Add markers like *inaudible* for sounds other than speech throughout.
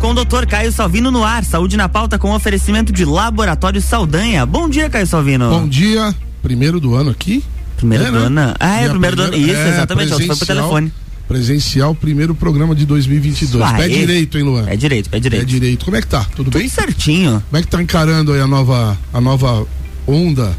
Com o doutor Caio Salvino no ar. Saúde na pauta com oferecimento de Laboratório Saldanha. Bom dia, Caio Salvino. Bom dia. Primeiro do ano aqui. Primeiro é, do né? ano. Ah, é, primeiro do ano. Isso, é, exatamente. Foi pro telefone. Presencial, primeiro programa de 2022. Ah, pé direito, hein, Luan? Pé direito, pé direito. Pé direito. Como é que tá? Tudo, Tudo bem? certinho. Como é que tá encarando aí a nova, a nova onda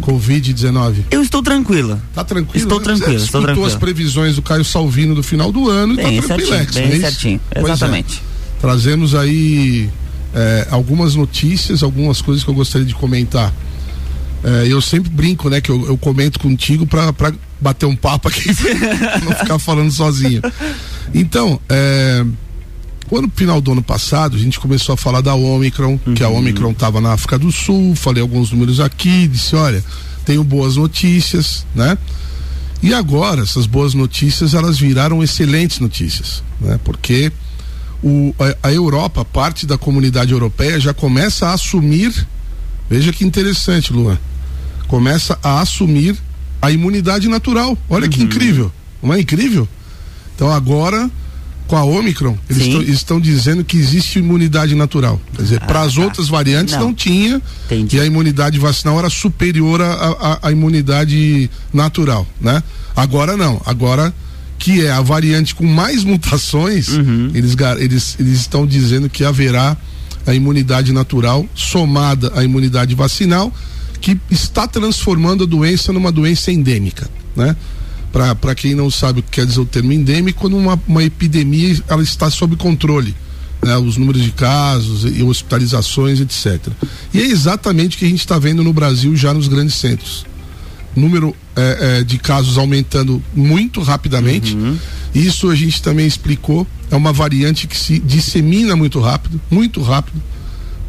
Covid-19? Eu estou tranquila. Tá tranquilo? Estou né? tranquilo, Você estou tranquilo. as previsões do Caio Salvino do final do ano bem e tá certinho, bem é certinho. É. Exatamente. É. Trazemos aí é, algumas notícias, algumas coisas que eu gostaria de comentar. É, eu sempre brinco, né, que eu, eu comento contigo para bater um papo aqui, *laughs* não ficar falando sozinho. Então, é, no final do ano passado, a gente começou a falar da Omicron, uhum. que a uhum. Omicron estava na África do Sul, falei alguns números aqui, disse, olha, tenho boas notícias, né? E agora, essas boas notícias, elas viraram excelentes notícias, né? Porque o, a, a Europa, parte da comunidade europeia, já começa a assumir, veja que interessante, Luan, começa a assumir a imunidade natural. Olha uhum. que incrível, não é incrível? Então agora com a Omicron, eles estão, estão dizendo que existe imunidade natural. Quer dizer, ah, para as tá. outras variantes não, não tinha Entendi. e a imunidade vacinal era superior à imunidade natural, né? Agora não, agora que é a variante com mais mutações, uhum. eles, eles, eles estão dizendo que haverá a imunidade natural somada à imunidade vacinal que está transformando a doença numa doença endêmica, né? Para quem não sabe o que quer dizer o termo endêmico, quando uma, uma epidemia ela está sob controle, né? Os números de casos e hospitalizações, etc. E é exatamente o que a gente está vendo no Brasil já nos grandes centros. Número é, é, de casos aumentando muito rapidamente. Uhum. Isso a gente também explicou. É uma variante que se dissemina muito rápido, muito rápido,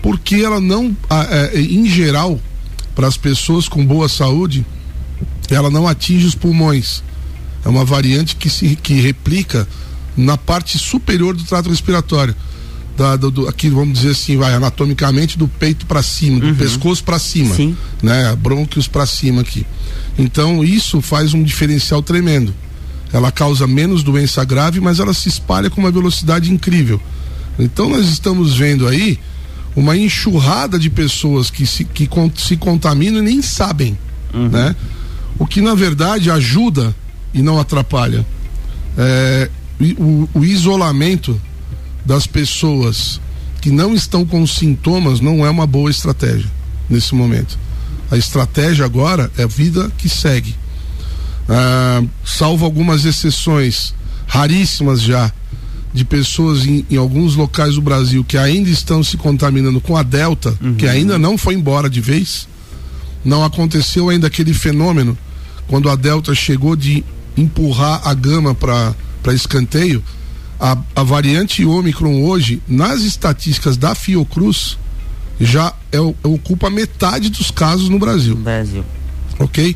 porque ela não, é, em geral, para as pessoas com boa saúde, ela não atinge os pulmões. É uma variante que se que replica na parte superior do trato respiratório. Da, do, do, aqui vamos dizer assim, vai anatomicamente do peito para cima, do uhum. pescoço para cima, Sim. né? Brônquios para cima aqui. Então isso faz um diferencial tremendo. Ela causa menos doença grave, mas ela se espalha com uma velocidade incrível. Então nós estamos vendo aí uma enxurrada de pessoas que se, que se contaminam e nem sabem, uhum. né? O que na verdade ajuda e não atrapalha. É, o, o isolamento das pessoas que não estão com sintomas não é uma boa estratégia nesse momento. A estratégia agora é a vida que segue. Ah, salvo algumas exceções raríssimas já de pessoas em, em, alguns locais do Brasil que ainda estão se contaminando com a Delta, uhum. que ainda não foi embora de vez. Não aconteceu ainda aquele fenômeno quando a Delta chegou de empurrar a gama para escanteio. A, a variante Ômicron hoje, nas estatísticas da Fiocruz, já é, ocupa metade dos casos no Brasil. Brasil. Ok?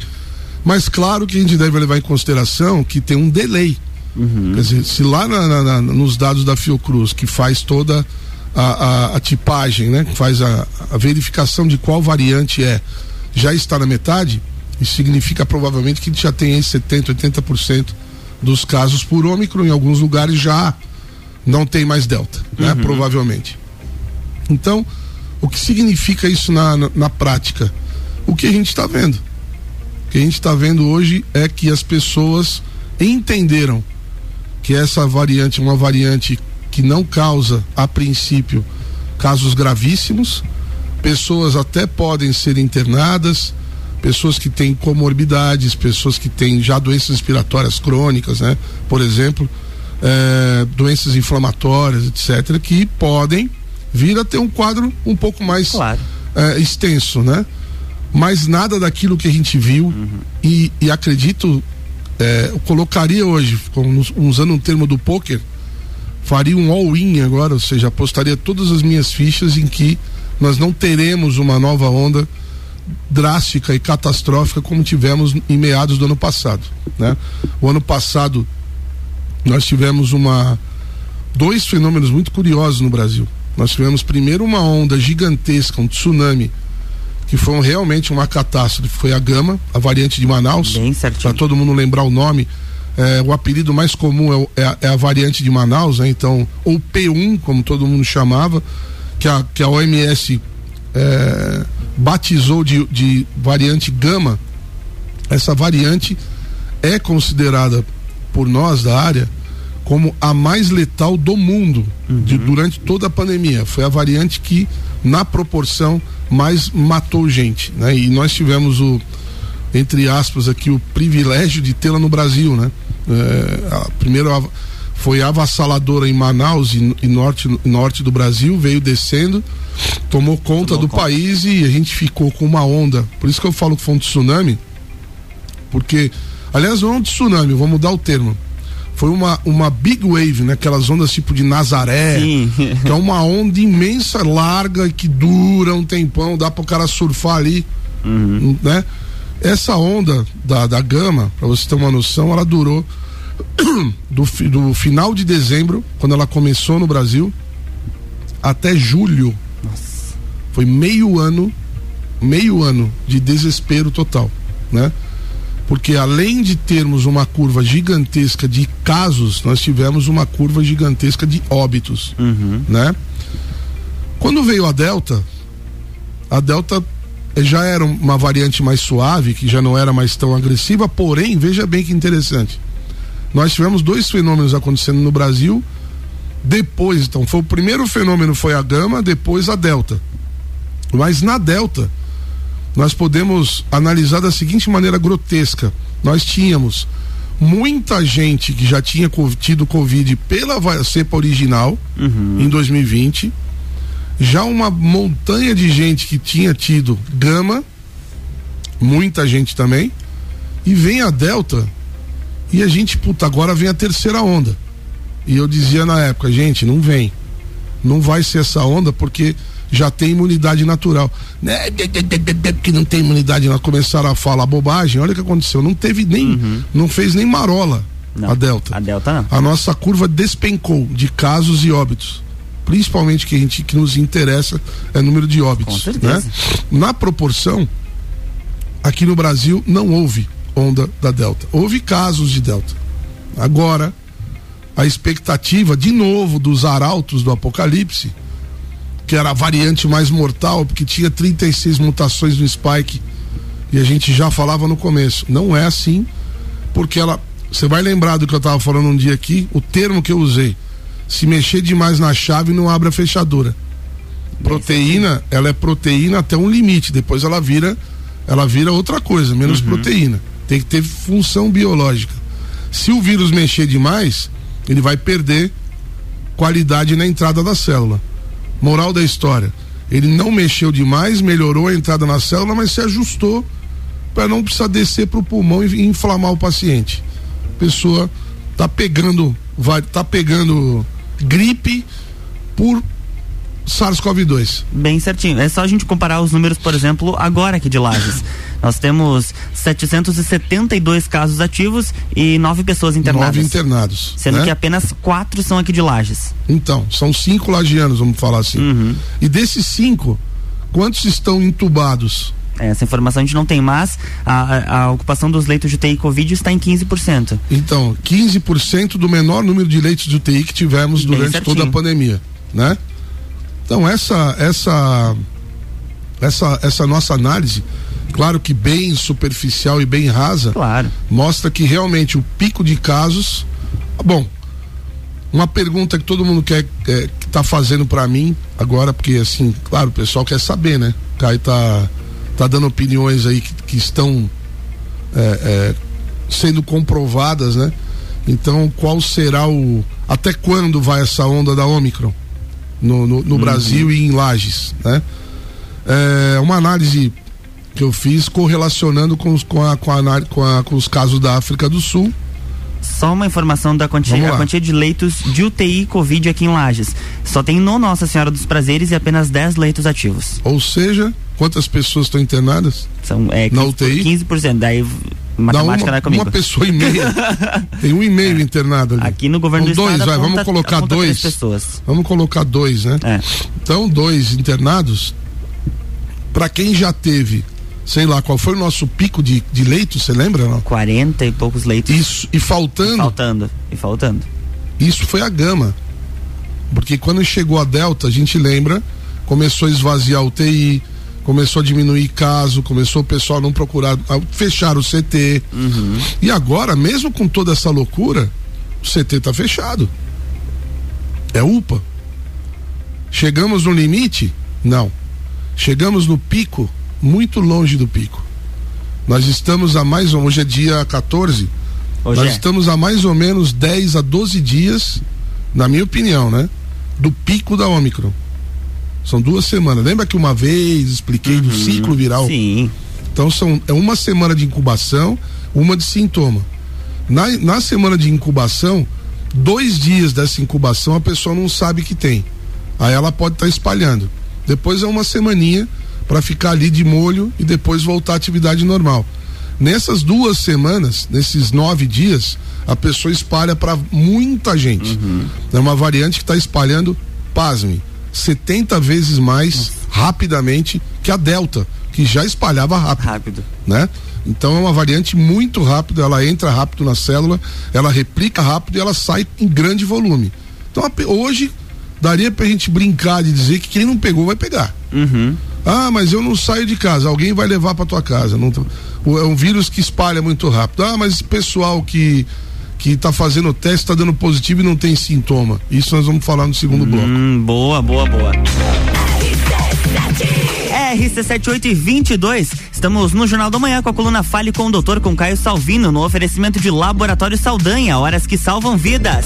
Mas claro que a gente deve levar em consideração que tem um delay Uhum. Quer dizer, se lá na, na, na, nos dados da Fiocruz, que faz toda a, a, a tipagem, né? Que faz a, a, verificação de qual variante é, já está na metade, isso significa provavelmente que já tem aí 70%, 80% dos casos por Ômicron, em alguns lugares já não tem mais Delta, né? Uhum. Provavelmente. Então, o que significa isso na, na, na prática? O que a gente está vendo. O que a gente está vendo hoje é que as pessoas entenderam que essa variante é uma variante que não causa, a princípio, casos gravíssimos. Pessoas até podem ser internadas, pessoas que têm comorbidades, pessoas que têm já doenças respiratórias crônicas, né? Por exemplo, é, doenças inflamatórias, etc., que podem vir a ter um quadro um pouco mais claro. é, extenso, né? Mas nada daquilo que a gente viu uhum. e, e acredito é, eu colocaria hoje, como usando um termo do poker, faria um all-in agora, ou seja, apostaria todas as minhas fichas em que nós não teremos uma nova onda drástica e catastrófica como tivemos em meados do ano passado, né? O ano passado nós tivemos uma dois fenômenos muito curiosos no Brasil. Nós tivemos primeiro uma onda gigantesca, um tsunami que foi realmente uma catástrofe. Foi a Gama, a variante de Manaus. Para todo mundo lembrar o nome. É, o apelido mais comum é, é, a, é, a, variante de Manaus, né? Então, ou P1, como todo mundo chamava, que a, que a OMS é, batizou de, de variante gama. Essa variante é considerada por nós da área como a mais letal do mundo uhum. de, durante toda a pandemia. Foi a variante que, na proporção, mais matou gente. Né? E nós tivemos o, entre aspas, aqui, o privilégio de tê-la no Brasil. Né? É, a, primeiro foi avassaladora em Manaus e, e, norte, norte do Brasil, veio descendo, tomou conta tomou do conta. país e a gente ficou com uma onda. Por isso que eu falo que foi um tsunami, porque, aliás, não é um tsunami, vou mudar o termo foi uma, uma big wave, né? Aquelas ondas tipo de Nazaré, Sim. que é uma onda imensa, larga, que dura um tempão, dá para o cara surfar ali, uhum. né? Essa onda da, da gama, para você ter uma noção, ela durou *coughs* do, do final de dezembro, quando ela começou no Brasil, até julho. Nossa. Foi meio ano, meio ano de desespero total, né? porque além de termos uma curva gigantesca de casos, nós tivemos uma curva gigantesca de óbitos, uhum. né? Quando veio a Delta, a Delta já era uma variante mais suave, que já não era mais tão agressiva, porém, veja bem que interessante. Nós tivemos dois fenômenos acontecendo no Brasil. Depois, então, foi o primeiro fenômeno foi a gama, depois a delta. Mas na delta, nós podemos analisar da seguinte maneira grotesca: nós tínhamos muita gente que já tinha tido Covid pela cepa original uhum. em 2020, já uma montanha de gente que tinha tido gama, muita gente também, e vem a Delta, e a gente, puta, agora vem a terceira onda. E eu dizia na época, gente, não vem. Não vai ser essa onda porque já tem imunidade natural. Né? Que não tem imunidade, nós começaram a falar bobagem. Olha o que aconteceu. Não teve nem, uhum. não fez nem marola não, a Delta. A Delta não. A nossa curva despencou de casos e óbitos. Principalmente que a gente que nos interessa é o número de óbitos. Né? Na proporção, aqui no Brasil não houve onda da Delta. Houve casos de Delta. Agora, a expectativa de novo dos arautos do apocalipse que era a variante mais mortal, porque tinha 36 mutações no spike. E a gente já falava no começo. Não é assim, porque ela. Você vai lembrar do que eu estava falando um dia aqui, o termo que eu usei. Se mexer demais na chave, não abre a fechadura. Proteína, ela é proteína até um limite, depois ela vira, ela vira outra coisa, menos uhum. proteína. Tem que ter função biológica. Se o vírus mexer demais, ele vai perder qualidade na entrada da célula. Moral da história. Ele não mexeu demais, melhorou a entrada na célula, mas se ajustou para não precisar descer para o pulmão e inflamar o paciente. A pessoa tá pegando, vai, tá pegando gripe por SARS-CoV-2. Bem certinho. É só a gente comparar os números, por exemplo, agora aqui de Lages. *laughs* Nós temos 772 casos ativos e nove pessoas internadas. Nove internados. Sendo né? que apenas quatro são aqui de Lages. Então, são cinco lagianos, vamos falar assim. Uhum. E desses cinco, quantos estão entubados? Essa informação a gente não tem, mas a, a, ocupação dos leitos de UTI Covid está em 15%. Então, 15% do menor número de leitos de UTI que tivemos durante toda a pandemia, né? Então, essa essa essa essa nossa análise claro que bem superficial e bem rasa, claro. mostra que realmente o pico de casos. Bom, uma pergunta que todo mundo quer é, que tá fazendo para mim agora, porque assim, claro, o pessoal quer saber, né? Caio tá, tá dando opiniões aí que, que estão é, é, sendo comprovadas, né? Então, qual será o. Até quando vai essa onda da Omicron no, no, no uhum. Brasil e em Lages, né? É uma análise que eu fiz correlacionando com, os, com, a, com, a, com, a, com os casos da África do Sul. Só uma informação da quantia, a quantia de leitos de UTI Covid aqui em Lages. Só tem no Nossa Senhora dos Prazeres e apenas 10 leitos ativos. Ou seja, quantas pessoas estão internadas? São é, 15, na UTI? 15%. Daí matemática uma, é comigo. Uma pessoa e meia. *laughs* tem um e meio é. internado ali. Aqui no governo então, do dois, estado. Vai, vamos colocar dois. Pessoas. Vamos colocar dois, né? É. Então, dois internados. Para quem já teve sei lá, qual foi o nosso pico de, de leitos, você lembra? Não? 40 e poucos leitos. Isso, e faltando. E faltando, e faltando. Isso foi a gama. Porque quando chegou a Delta, a gente lembra, começou a esvaziar o TI, começou a diminuir caso, começou o pessoal a não procurar, a fechar o CT. Uhum. E agora, mesmo com toda essa loucura, o CT está fechado. É UPA. Chegamos no limite? Não. Chegamos no pico? Muito longe do pico. Nós estamos a mais, hoje é dia 14, hoje nós é. estamos a mais ou menos 10 a 12 dias, na minha opinião, né? Do pico da Ômicron. São duas semanas. Lembra que uma vez expliquei uhum, do ciclo viral? Sim. Então são, é uma semana de incubação, uma de sintoma. Na, na semana de incubação, dois dias dessa incubação a pessoa não sabe que tem. Aí ela pode estar tá espalhando. Depois é uma semaninha para ficar ali de molho e depois voltar à atividade normal. Nessas duas semanas, nesses nove dias, a pessoa espalha para muita gente. Uhum. É uma variante que está espalhando, pasme, 70 vezes mais Nossa. rapidamente que a Delta, que já espalhava rápido. Rápido. Né? Então é uma variante muito rápida, ela entra rápido na célula, ela replica rápido e ela sai em grande volume. Então hoje daria pra gente brincar de dizer que quem não pegou vai pegar. Uhum. Ah, mas eu não saio de casa, alguém vai levar para tua casa. Não, é um vírus que espalha muito rápido. Ah, mas esse pessoal que que está fazendo o teste está dando positivo e não tem sintoma. Isso nós vamos falar no segundo hum, bloco. Boa, boa, boa. RC7822, estamos no Jornal da Manhã com a coluna Fale com o Doutor com Caio Salvino no oferecimento de Laboratório Saldanha, horas que salvam vidas.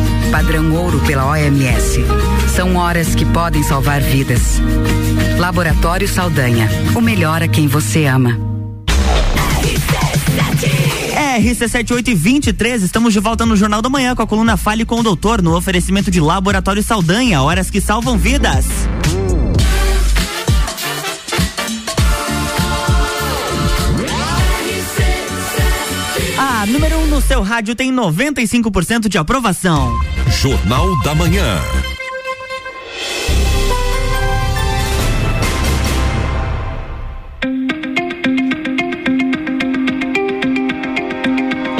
padrão ouro pela OMS. São horas que podem salvar vidas. Laboratório Saldanha, o melhor a quem você ama. RC7823, estamos de volta no Jornal da Manhã com a coluna Fale com o Doutor, no oferecimento de Laboratório Saldanha, horas que salvam vidas. A número 1 um no seu rádio tem 95% de aprovação. Jornal da Manhã.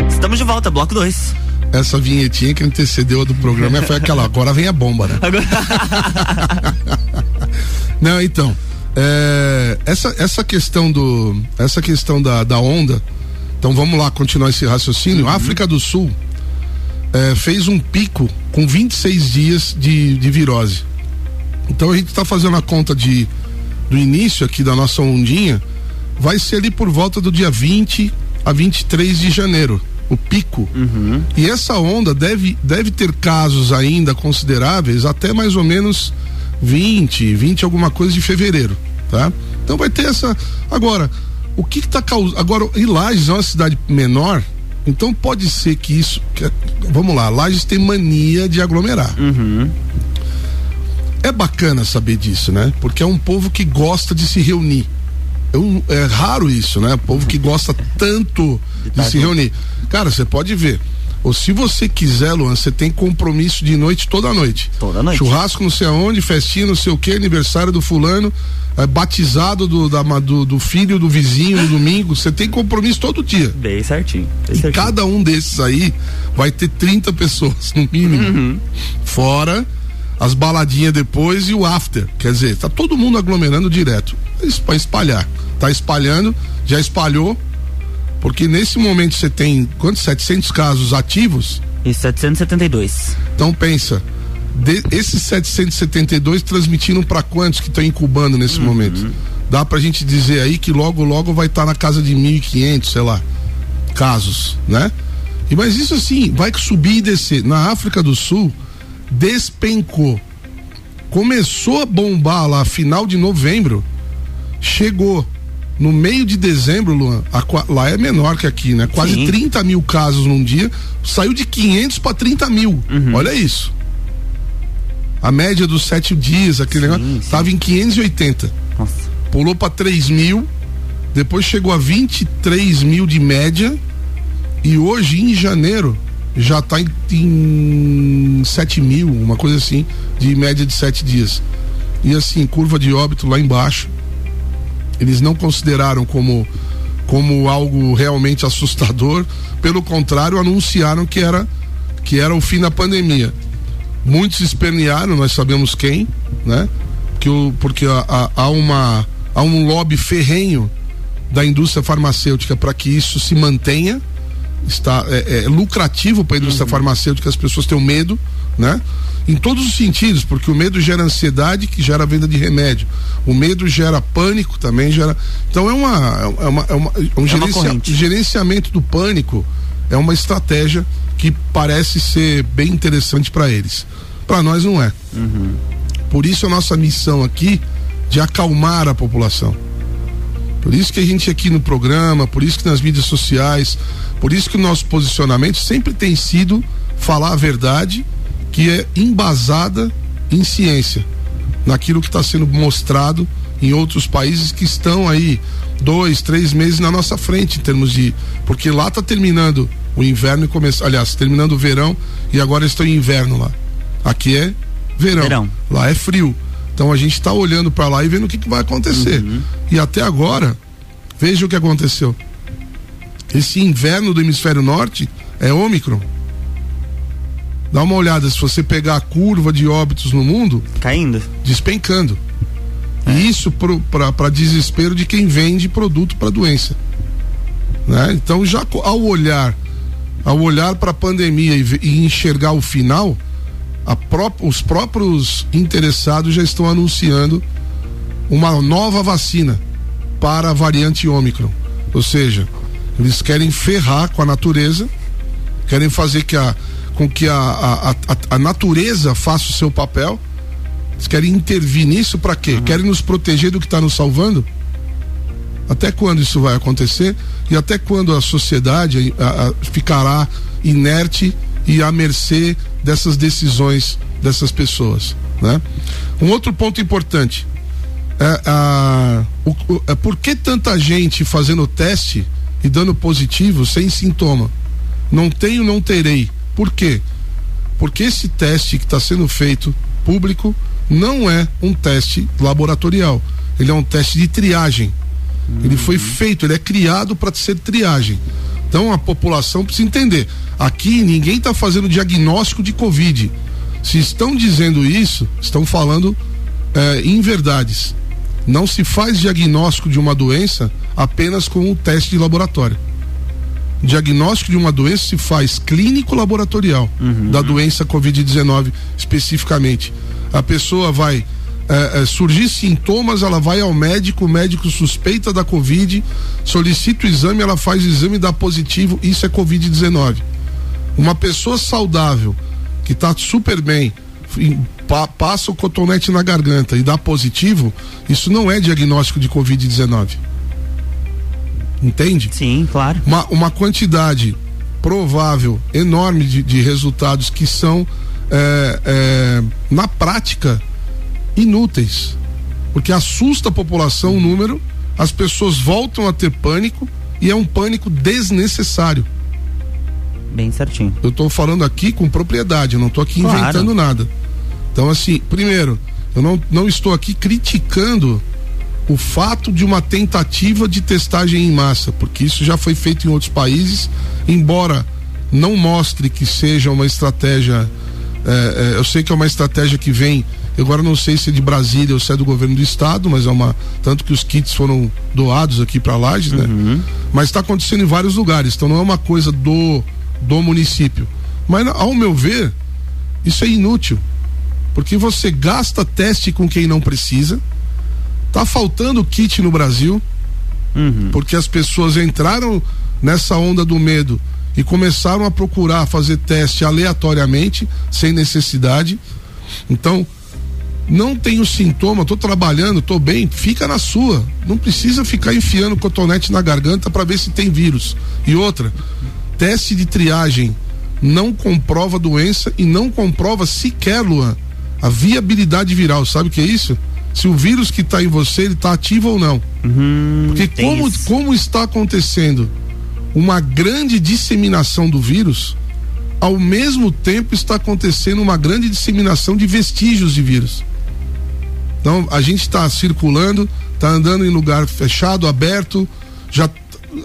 Estamos de volta, bloco 2 essa vinhetinha que antecedeu a do programa foi aquela, agora vem a bomba, né? Agora... *laughs* Não, então, é, essa, essa questão do, essa questão da, da onda, então vamos lá continuar esse raciocínio. Uhum. África do Sul é, fez um pico com 26 dias de, de virose. Então a gente está fazendo a conta de do início aqui da nossa ondinha, vai ser ali por volta do dia 20 a 23 de janeiro, o pico. Uhum. E essa onda deve, deve ter casos ainda consideráveis até mais ou menos 20, 20 alguma coisa de fevereiro, tá? Então vai ter essa. Agora, o que está causando. Agora, e Lages é uma cidade menor, então pode ser que isso. Que, vamos lá, Lages tem mania de aglomerar. Uhum. É bacana saber disso, né? Porque é um povo que gosta de se reunir. É, é raro isso, né? Povo que gosta tanto de se reunir. Cara, você pode ver. Ou se você quiser, Luan, você tem compromisso de noite toda noite. Toda noite. Churrasco não sei aonde, festinha não sei o que, aniversário do fulano, é, batizado do, da, do, do, filho do vizinho no domingo. Você tem compromisso todo dia. Bem certinho. Bem e certinho. cada um desses aí vai ter 30 pessoas, no mínimo. Uhum. Fora as baladinhas depois e o after. Quer dizer, tá todo mundo aglomerando direto. Isso para espalhar. Tá espalhando, já espalhou, porque nesse momento você tem quantos? 700 casos ativos? E 772. Então pensa, De, esses 772 transmitiram para quantos que estão incubando nesse uhum. momento? Dá pra gente dizer aí que logo, logo vai estar tá na casa de 1.500, sei lá, casos, né? E, mas isso assim, vai subir e descer. Na África do Sul, despencou. Começou a bombar lá, final de novembro, chegou no meio de dezembro, Luan, a, lá é menor que aqui, né? Quase Sim. 30 mil casos num dia, saiu de 500 para 30 mil. Uhum. Olha isso. A média dos sete dias, aquele sim, negócio, estava em 580. Nossa. Pulou para 3 mil, depois chegou a 23 mil de média, e hoje, em janeiro, já está em, em 7 mil, uma coisa assim, de média de sete dias. E assim, curva de óbito lá embaixo eles não consideraram como como algo realmente assustador, pelo contrário, anunciaram que era que era o fim da pandemia. Muitos espernearam, nós sabemos quem, né? Que o, porque há, uma há um lobby ferrenho da indústria farmacêutica para que isso se mantenha. Está é, é lucrativo para a indústria uhum. farmacêutica, as pessoas têm medo, né? Em todos os sentidos, porque o medo gera ansiedade, que gera venda de remédio. O medo gera pânico, também gera. Então é uma, é uma, é uma um é gerencia, gerenciamento do pânico é uma estratégia que parece ser bem interessante para eles. Para nós não é. Uhum. Por isso a nossa missão aqui de acalmar a população. Por isso que a gente aqui no programa, por isso que nas mídias sociais, por isso que o nosso posicionamento sempre tem sido falar a verdade que é embasada em ciência, naquilo que está sendo mostrado em outros países que estão aí dois, três meses na nossa frente em termos de. Porque lá está terminando o inverno e começa. Aliás, terminando o verão e agora estão em inverno lá. Aqui é verão. verão. Lá é frio. Então a gente está olhando para lá e vendo o que, que vai acontecer. Uhum. E até agora, veja o que aconteceu. Esse inverno do hemisfério norte é Ômicron. Dá uma olhada, se você pegar a curva de óbitos no mundo. Caindo. Despencando. É. E isso para desespero de quem vende produto para doença. Né? Então, já ao olhar ao olhar para a pandemia e, e, enxergar o final, pró os próprios interessados já estão anunciando uma nova vacina para a variante Ômicron. Ou seja, eles querem ferrar com a natureza, querem fazer que a, com que a, a, a, a natureza faça o seu papel. Eles querem intervir nisso para quê? Uhum. Querem nos proteger do que está nos salvando? Até quando isso vai acontecer? E até quando a sociedade a, a, ficará inerte e à mercê dessas decisões dessas pessoas? Né? Um outro ponto importante é, a, o, é por que tanta gente fazendo teste e dando positivo sem sintoma? Não tenho, não terei. Por quê? Porque esse teste que está sendo feito público não é um teste laboratorial. Ele é um teste de triagem. Uhum. Ele foi feito, ele é criado para ser triagem. Então a população precisa entender. Aqui ninguém está fazendo diagnóstico de Covid. Se estão dizendo isso, estão falando é, inverdades. Não se faz diagnóstico de uma doença apenas com um teste de laboratório diagnóstico de uma doença se faz clínico laboratorial uhum. da doença Covid-19 especificamente. A pessoa vai é, é, surgir sintomas, ela vai ao médico, o médico suspeita da Covid, solicita o exame, ela faz o exame dá positivo, isso é Covid-19. Uma pessoa saudável, que está super bem, pa, passa o cotonete na garganta e dá positivo, isso não é diagnóstico de Covid-19 entende? Sim, claro. Uma, uma quantidade provável, enorme de, de resultados que são, é, é, na prática, inúteis. Porque assusta a população o número, as pessoas voltam a ter pânico e é um pânico desnecessário. Bem certinho. Eu estou falando aqui com propriedade, eu não estou aqui claro. inventando nada. Então, assim, primeiro, eu não, não estou aqui criticando o fato de uma tentativa de testagem em massa, porque isso já foi feito em outros países, embora não mostre que seja uma estratégia. É, é, eu sei que é uma estratégia que vem. Agora não sei se é de Brasília ou se é do governo do estado, mas é uma. Tanto que os kits foram doados aqui para Lages, né? Uhum. Mas está acontecendo em vários lugares, então não é uma coisa do, do município. Mas, ao meu ver, isso é inútil. Porque você gasta teste com quem não precisa. Tá faltando kit no Brasil. Uhum. Porque as pessoas entraram nessa onda do medo e começaram a procurar fazer teste aleatoriamente, sem necessidade. Então, não tenho sintoma, tô trabalhando, tô bem, fica na sua. Não precisa ficar enfiando cotonete na garganta para ver se tem vírus. E outra, teste de triagem não comprova doença e não comprova sequer, Luan, a viabilidade viral. Sabe o que é isso? Se o vírus que está em você, ele está ativo ou não. Uhum, Porque como, como está acontecendo uma grande disseminação do vírus, ao mesmo tempo está acontecendo uma grande disseminação de vestígios de vírus. Então a gente está circulando, está andando em lugar fechado, aberto, já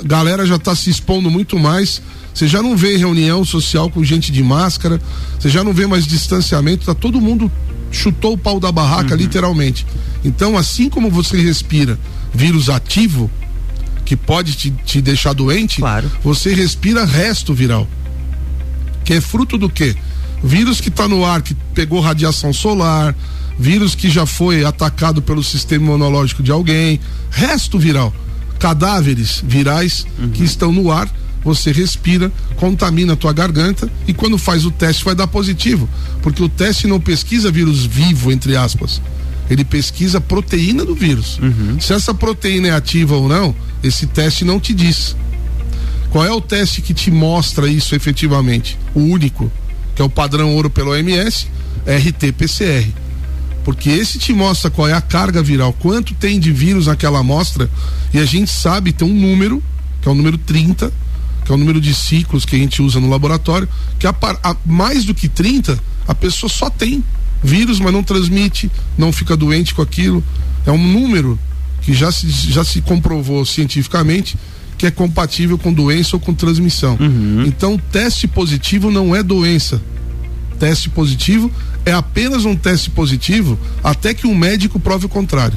galera já está se expondo muito mais. Você já não vê reunião social com gente de máscara, você já não vê mais distanciamento, tá todo mundo chutou o pau da barraca uhum. literalmente. Então, assim como você respira vírus ativo, que pode te, te deixar doente, claro. você respira resto viral. Que é fruto do quê? Vírus que está no ar, que pegou radiação solar, vírus que já foi atacado pelo sistema imunológico de alguém, resto viral, cadáveres virais uhum. que estão no ar, você respira, contamina a tua garganta e quando faz o teste vai dar positivo, porque o teste não pesquisa vírus vivo entre aspas. Ele pesquisa a proteína do vírus. Uhum. Se essa proteína é ativa ou não, esse teste não te diz. Qual é o teste que te mostra isso efetivamente? O único, que é o padrão ouro pelo OMS, RT-PCR porque esse te mostra qual é a carga viral, quanto tem de vírus naquela amostra, e a gente sabe tem um número, que é o número 30, que é o número de ciclos que a gente usa no laboratório, que a, a, mais do que 30, a pessoa só tem vírus, mas não transmite, não fica doente com aquilo. É um número que já se, já se comprovou cientificamente que é compatível com doença ou com transmissão. Uhum. Então, teste positivo não é doença. Teste positivo é apenas um teste positivo até que um médico prove o contrário.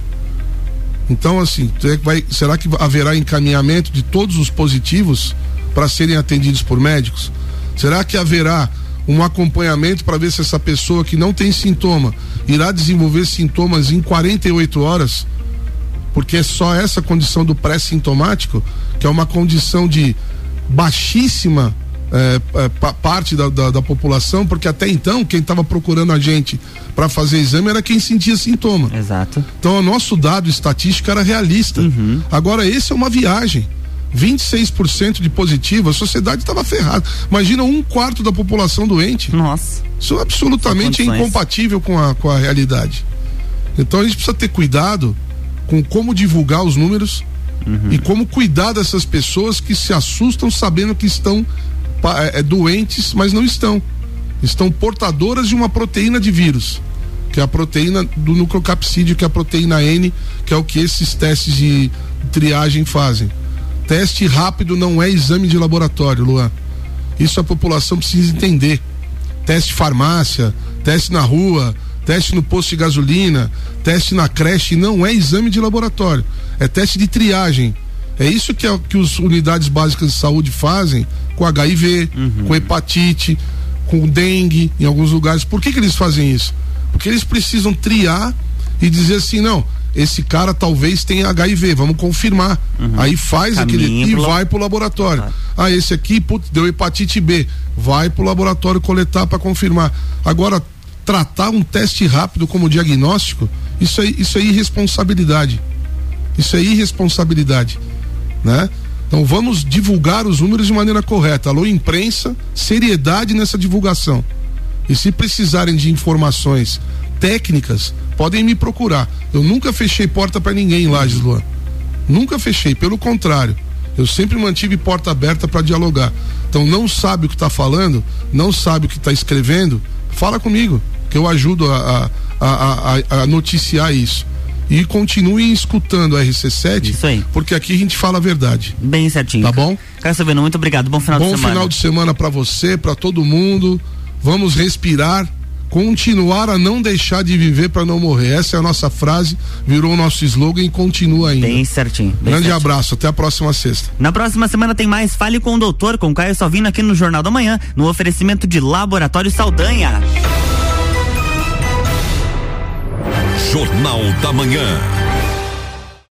Então, assim, vai, será que haverá encaminhamento de todos os positivos para serem atendidos por médicos? Será que haverá um acompanhamento para ver se essa pessoa que não tem sintoma irá desenvolver sintomas em 48 horas? Porque é só essa condição do pré-sintomático, que é uma condição de baixíssima é, é, parte da, da, da, população, porque até então quem estava procurando a gente para fazer exame era quem sentia sintoma. Exato. Então o nosso dado estatístico era realista. Uhum. Agora esse é uma viagem. 26% de positivo, a sociedade estava ferrada. Imagina um quarto da população doente. Nossa. Isso é absolutamente incompatível com a, com a realidade. Então a gente precisa ter cuidado com como divulgar os números uhum. e como cuidar dessas pessoas que se assustam sabendo que estão é, é, doentes, mas não estão. Estão portadoras de uma proteína de vírus, que é a proteína do nucleocapsídeo, que é a proteína N, que é o que esses testes de triagem fazem. Teste rápido não é exame de laboratório, Luan. Isso a população precisa entender. Teste farmácia, teste na rua, teste no posto de gasolina, teste na creche não é exame de laboratório, é teste de triagem. É isso que, é, que as unidades básicas de saúde fazem com HIV, uhum. com hepatite, com dengue em alguns lugares. Por que, que eles fazem isso? Porque eles precisam triar e dizer assim, não, esse cara talvez tenha HIV, vamos confirmar. Uhum. Aí faz Caminho aquele e pro... vai pro laboratório. Ah, esse aqui putz, deu hepatite B, vai pro laboratório coletar para confirmar. Agora tratar um teste rápido como diagnóstico, isso é, isso é irresponsabilidade. Isso é irresponsabilidade, né? Então vamos divulgar os números de maneira correta. Alô, imprensa, seriedade nessa divulgação. E se precisarem de informações técnicas, podem me procurar. Eu nunca fechei porta para ninguém em Lages, Luan. Nunca fechei, pelo contrário. Eu sempre mantive porta aberta para dialogar. Então não sabe o que está falando, não sabe o que está escrevendo, fala comigo, que eu ajudo a, a, a, a noticiar isso e continuem escutando a RC7. Isso aí. Porque aqui a gente fala a verdade. Bem certinho. Tá bom? Carlos Sabino, muito obrigado. Bom final bom de semana. Bom final de semana para você, para todo mundo. Vamos respirar, continuar a não deixar de viver para não morrer. Essa é a nossa frase, virou o nosso slogan e continua ainda. Bem certinho. Bem Grande certinho. abraço, até a próxima sexta. Na próxima semana tem mais Fale com o Doutor, com Caio Salvino aqui no Jornal da Manhã, no oferecimento de Laboratório Saldanha. Jornal da Manhã.